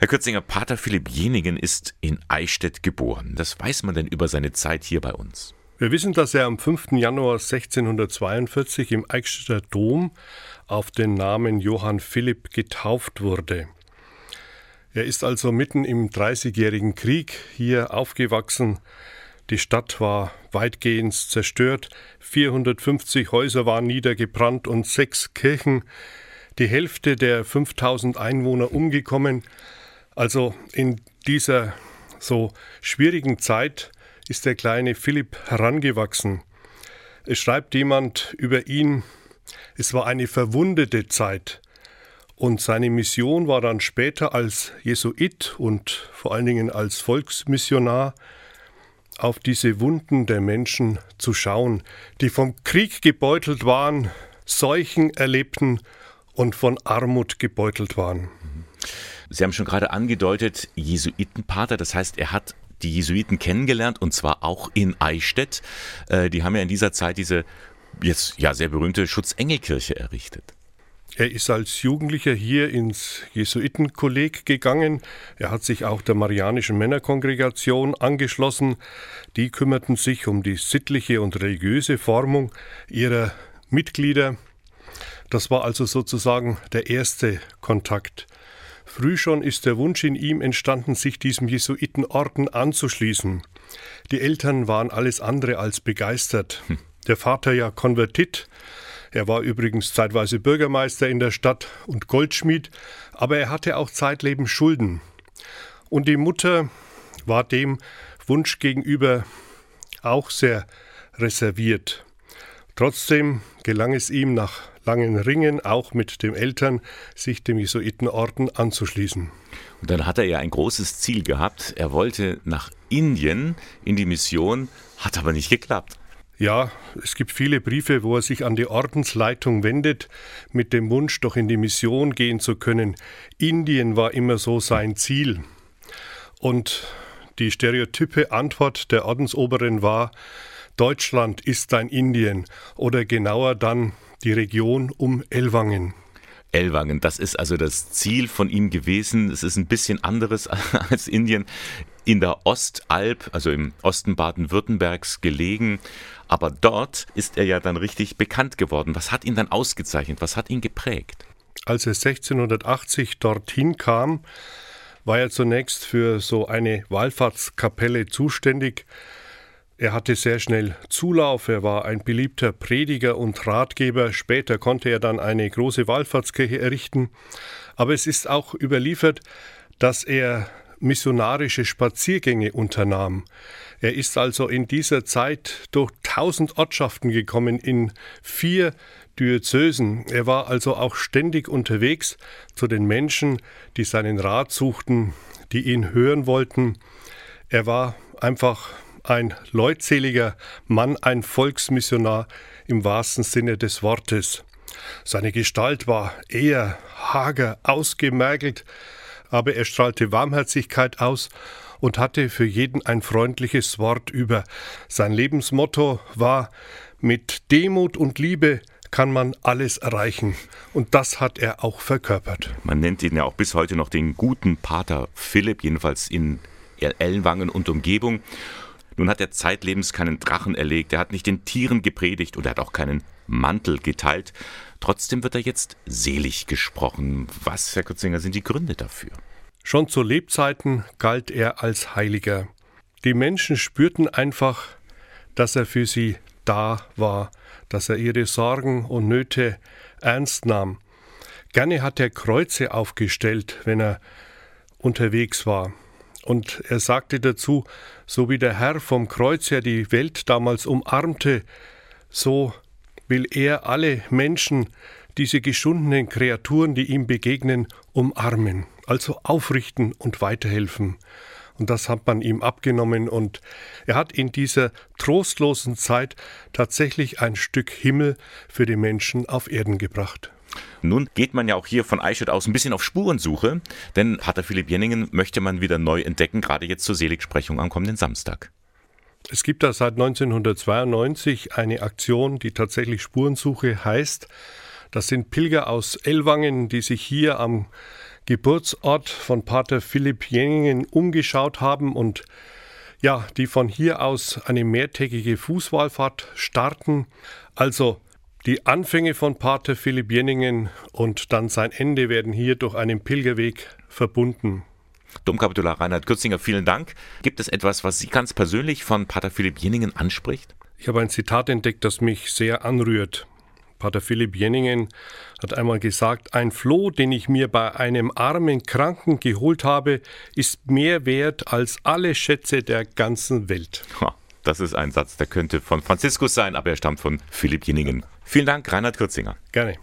Herr Kürzinger, Pater Philipp Jeningen ist in Eichstätt geboren. Das weiß man denn über seine Zeit hier bei uns? Wir wissen, dass er am 5. Januar 1642 im Eichstätter Dom auf den Namen Johann Philipp getauft wurde. Er ist also mitten im Dreißigjährigen Krieg hier aufgewachsen. Die Stadt war weitgehend zerstört, 450 Häuser waren niedergebrannt und sechs Kirchen, die Hälfte der 5000 Einwohner umgekommen. Also in dieser so schwierigen Zeit ist der kleine Philipp herangewachsen. Es schreibt jemand über ihn, es war eine verwundete Zeit. Und seine Mission war dann später als Jesuit und vor allen Dingen als Volksmissionar auf diese Wunden der Menschen zu schauen, die vom Krieg gebeutelt waren, Seuchen erlebten und von Armut gebeutelt waren. Sie haben schon gerade angedeutet, Jesuitenpater, das heißt, er hat die Jesuiten kennengelernt und zwar auch in Eichstätt. Äh, die haben ja in dieser Zeit diese jetzt ja sehr berühmte Schutzengelkirche errichtet. Er ist als Jugendlicher hier ins Jesuitenkolleg gegangen. Er hat sich auch der Marianischen Männerkongregation angeschlossen. Die kümmerten sich um die sittliche und religiöse Formung ihrer Mitglieder. Das war also sozusagen der erste Kontakt. Früh schon ist der Wunsch in ihm entstanden, sich diesem Jesuitenorden anzuschließen. Die Eltern waren alles andere als begeistert. Hm. Der Vater ja konvertit, er war übrigens zeitweise Bürgermeister in der Stadt und Goldschmied, aber er hatte auch zeitlebens Schulden. Und die Mutter war dem Wunsch gegenüber auch sehr reserviert. Trotzdem gelang es ihm nach langen Ringen, auch mit den Eltern, sich dem Jesuitenorden anzuschließen. Und dann hat er ja ein großes Ziel gehabt. Er wollte nach Indien in die Mission, hat aber nicht geklappt. Ja, es gibt viele Briefe, wo er sich an die Ordensleitung wendet, mit dem Wunsch, doch in die Mission gehen zu können. Indien war immer so sein Ziel. Und die stereotype Antwort der Ordensoberen war, Deutschland ist ein Indien oder genauer dann die Region um Ellwangen. Ellwangen, das ist also das Ziel von ihm gewesen. Es ist ein bisschen anderes als Indien. In der Ostalb, also im Osten Baden-Württembergs gelegen, aber dort ist er ja dann richtig bekannt geworden. Was hat ihn dann ausgezeichnet? Was hat ihn geprägt? Als er 1680 dorthin kam, war er zunächst für so eine Wallfahrtskapelle zuständig. Er hatte sehr schnell Zulauf, er war ein beliebter Prediger und Ratgeber. Später konnte er dann eine große Wallfahrtskirche errichten. Aber es ist auch überliefert, dass er missionarische Spaziergänge unternahm. Er ist also in dieser Zeit durch tausend Ortschaften gekommen in vier Diözesen. Er war also auch ständig unterwegs zu den Menschen, die seinen Rat suchten, die ihn hören wollten. Er war einfach ein leutseliger Mann, ein Volksmissionar im wahrsten Sinne des Wortes. Seine Gestalt war eher hager, ausgemergelt, aber er strahlte Warmherzigkeit aus und hatte für jeden ein freundliches Wort über. Sein Lebensmotto war Mit Demut und Liebe kann man alles erreichen. Und das hat er auch verkörpert. Man nennt ihn ja auch bis heute noch den guten Pater Philipp, jedenfalls in Ellenwangen und Umgebung. Nun hat er zeitlebens keinen Drachen erlegt, er hat nicht den Tieren gepredigt und er hat auch keinen Mantel geteilt. Trotzdem wird er jetzt selig gesprochen. Was, Herr Kutzinger, sind die Gründe dafür? Schon zu Lebzeiten galt er als Heiliger. Die Menschen spürten einfach, dass er für sie da war, dass er ihre Sorgen und Nöte ernst nahm. Gerne hat er Kreuze aufgestellt, wenn er unterwegs war. Und er sagte dazu, so wie der Herr vom Kreuz her die Welt damals umarmte, so will er alle Menschen, diese geschundenen Kreaturen, die ihm begegnen, umarmen, also aufrichten und weiterhelfen. Und das hat man ihm abgenommen und er hat in dieser trostlosen Zeit tatsächlich ein Stück Himmel für die Menschen auf Erden gebracht. Nun geht man ja auch hier von Eichstätt aus ein bisschen auf Spurensuche, denn Pater Philipp Jenningen möchte man wieder neu entdecken, gerade jetzt zur Seligsprechung am kommenden Samstag. Es gibt da seit 1992 eine Aktion, die tatsächlich Spurensuche heißt. Das sind Pilger aus Ellwangen, die sich hier am Geburtsort von Pater Philipp Jenningen umgeschaut haben und ja, die von hier aus eine mehrtägige Fußwallfahrt starten. Also die Anfänge von Pater Philipp Jenningen und dann sein Ende werden hier durch einen Pilgerweg verbunden. Domkapitular Reinhard Kürzinger, vielen Dank. Gibt es etwas, was Sie ganz persönlich von Pater Philipp Jenningen anspricht? Ich habe ein Zitat entdeckt, das mich sehr anrührt. Pater Philipp Jenningen hat einmal gesagt, ein Floh, den ich mir bei einem armen Kranken geholt habe, ist mehr wert als alle Schätze der ganzen Welt. Das ist ein Satz, der könnte von Franziskus sein, aber er stammt von Philipp Jenningen. Vielen Dank, Reinhard Kürzinger. Gerne.